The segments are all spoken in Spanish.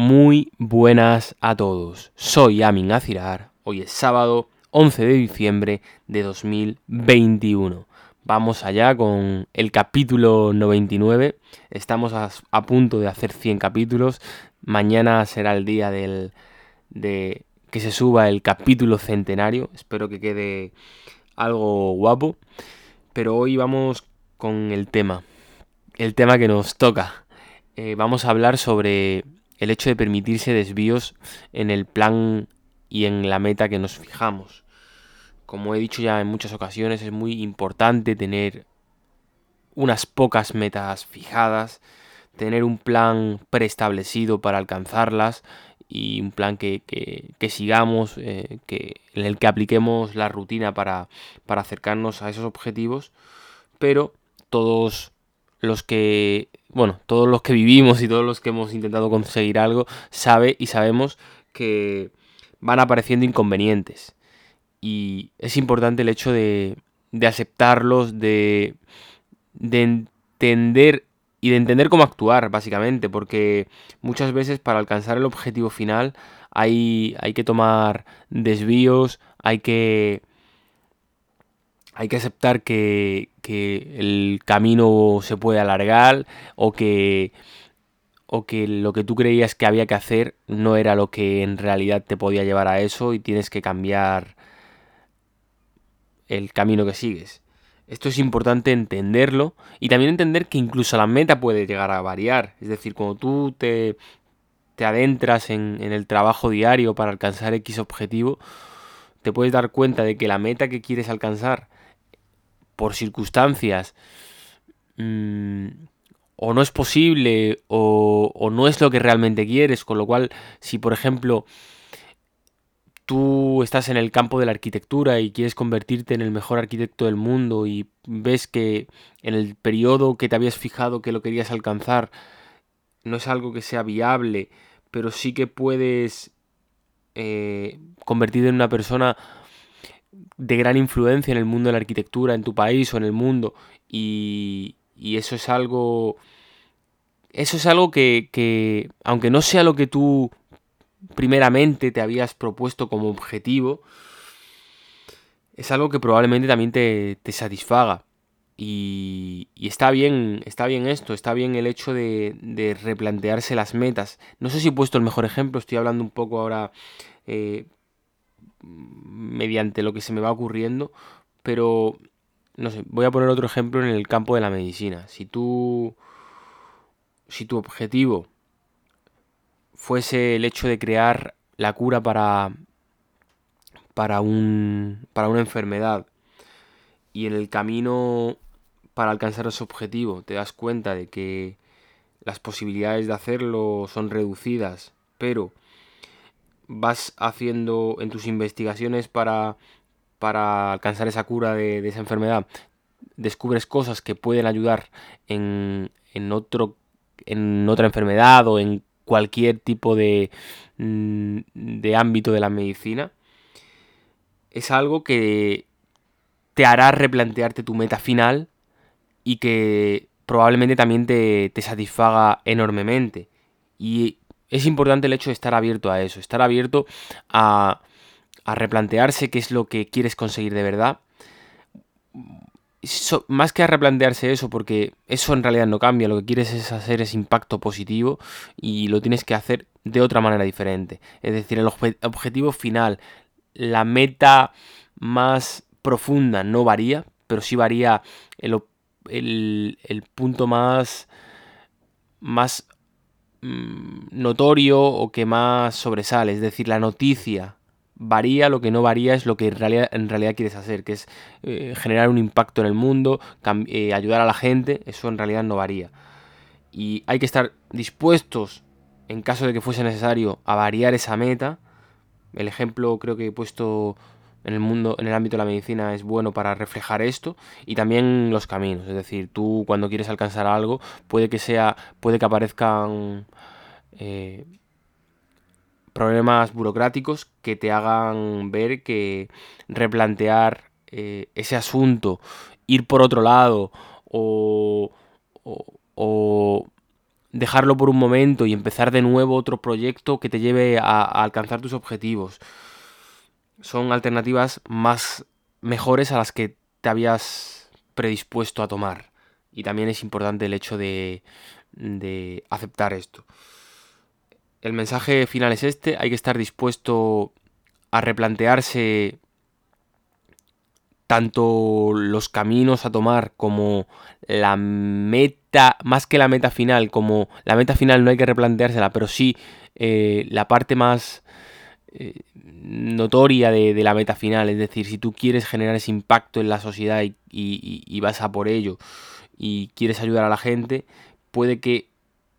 Muy buenas a todos. Soy Amin Azirar. Hoy es sábado 11 de diciembre de 2021. Vamos allá con el capítulo 99. Estamos a, a punto de hacer 100 capítulos. Mañana será el día del, de que se suba el capítulo centenario. Espero que quede algo guapo. Pero hoy vamos con el tema. El tema que nos toca. Eh, vamos a hablar sobre el hecho de permitirse desvíos en el plan y en la meta que nos fijamos. Como he dicho ya en muchas ocasiones, es muy importante tener unas pocas metas fijadas, tener un plan preestablecido para alcanzarlas y un plan que, sigamos, eh, que, en el que apliquemos la rutina para, para acercarnos a esos objetivos, pero todos los que, bueno, todos los que vivimos y todos los que hemos intentado conseguir algo, sabe y sabemos que van apareciendo inconvenientes. Y es importante el hecho de, de aceptarlos, de, de entender y de entender cómo actuar, básicamente, porque muchas veces para alcanzar el objetivo final hay, hay que tomar desvíos, hay que hay que aceptar que, el camino se puede alargar o que, lo que tú creías que había que hacer no era lo que en realidad te podía llevar a eso y tienes que cambiar el camino que sigues. Esto es importante entenderlo y también entender que incluso la meta puede llegar a variar. Es decir, cuando tú te, te adentras en, en el trabajo diario para alcanzar X objetivo, te puedes dar cuenta de que la meta que quieres alcanzar por circunstancias mm, o no es posible o, no es lo que realmente quieres, con lo cual si por ejemplo tú estás en el campo de la arquitectura y quieres convertirte en el mejor arquitecto del mundo y ves que en el periodo que te habías fijado que lo querías alcanzar no es algo que sea viable, pero sí que puedes eh, convertirte en una persona de gran influencia en el mundo de la arquitectura, en tu país o en el mundo. Y, y eso es algo. Eso es algo que, que, aunque no sea lo que tú primeramente te habías propuesto como objetivo, es algo que probablemente también te, te satisfaga. Y, y, está bien, está bien esto, está bien el hecho de, de, replantearse las metas. No sé si he puesto el mejor ejemplo, estoy hablando un poco ahora eh, mediante lo que se me va ocurriendo, pero no sé, voy a poner otro ejemplo en el campo de la medicina. Si tú si tu objetivo fuese el hecho de crear la cura para para un para una enfermedad y en el camino para alcanzar ese objetivo te das cuenta de que las posibilidades de hacerlo son reducidas, pero vas haciendo en tus investigaciones para, para alcanzar esa cura de, esa enfermedad, descubres cosas que pueden ayudar en, en, otro, en otra enfermedad o en cualquier tipo de, mm, de ámbito de la medicina, es algo que te hará replantearte tu meta final y que probablemente también te, te satisfaga enormemente. Y es importante el hecho de estar abierto a eso, estar abierto a, replantearse qué es lo que quieres conseguir de verdad. más que a replantearse eso, porque eso en realidad no cambia, lo que quieres es hacer ese impacto positivo y lo tienes que hacer de otra manera diferente. Es decir, el objetivo final, la meta más profunda no varía, pero sí varía el, el, el punto más, más Mm, notorio o que más sobresale. Es decir, la noticia varía, lo que no varía es lo que en realidad, en realidad quieres hacer, que es eh, generar un impacto en el mundo, eh, ayudar a la gente, eso en realidad no varía. Y hay que estar dispuestos, en caso de que fuese necesario, a variar esa meta. El ejemplo creo que he puesto en el mundo, en el ámbito de la medicina es bueno para reflejar esto y también los caminos. Es decir, tú cuando quieres alcanzar algo, puede que sea, puede que aparezcan eh, problemas burocráticos que te hagan ver que replantear eh, ese asunto, ir por otro lado o, dejarlo por un momento y empezar de nuevo otro proyecto que te lleve a, alcanzar tus objetivos. Son alternativas más mejores a las que te habías predispuesto a tomar. Y también es importante el hecho de aceptar esto. El mensaje final es este, hay que estar dispuesto a replantearse tanto los caminos a tomar como la meta, más que la meta final, como la meta final no hay que replanteársela, pero sí eh, la parte más eh, notoria de, la meta final, es decir, si tú quieres generar ese impacto en la sociedad y vas a por ello y quieres ayudar a la gente, puede que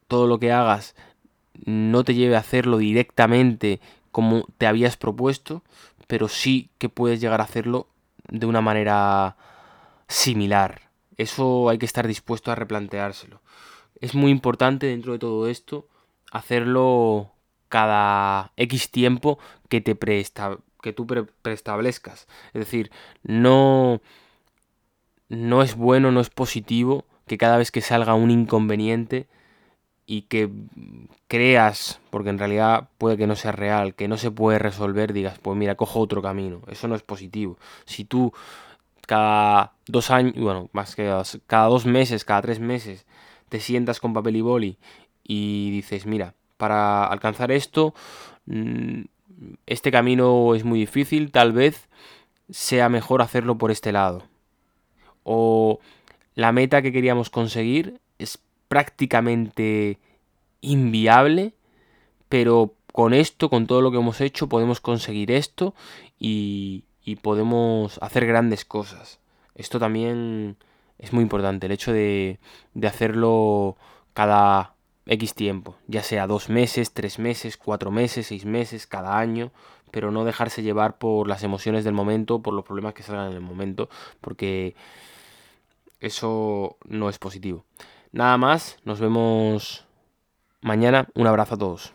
todo lo que hagas no te lleve a hacerlo directamente como te habías propuesto, pero sí que puedes llegar a hacerlo de una manera similar. Eso hay que estar dispuesto a replanteárselo. Es muy importante dentro de todo esto hacerlo cada X tiempo que te que tú preestablezcas. Es decir, no no es bueno, no es positivo que cada vez que salga un inconveniente y que creas, porque en realidad puede que no sea real, que no se puede resolver, digas, pues mira, cojo otro camino. Eso no es positivo. Si tú cada dos años, bueno, más que cada dos meses, cada tres meses, te sientas con papel y boli y dices, mira, para alcanzar esto, mm, este camino es muy difícil, tal vez sea mejor hacerlo por este lado. O la meta que queríamos conseguir es prácticamente inviable, pero con esto, con todo lo que hemos hecho, podemos conseguir esto y, podemos hacer grandes cosas. Esto también es muy importante, el hecho de, de hacerlo cada X tiempo, ya sea dos meses, tres meses, cuatro meses, seis meses, cada año, pero no dejarse llevar por las emociones del momento, por los problemas que salgan en el momento, porque eso no es positivo. Nada más, nos vemos mañana. Un abrazo a todos.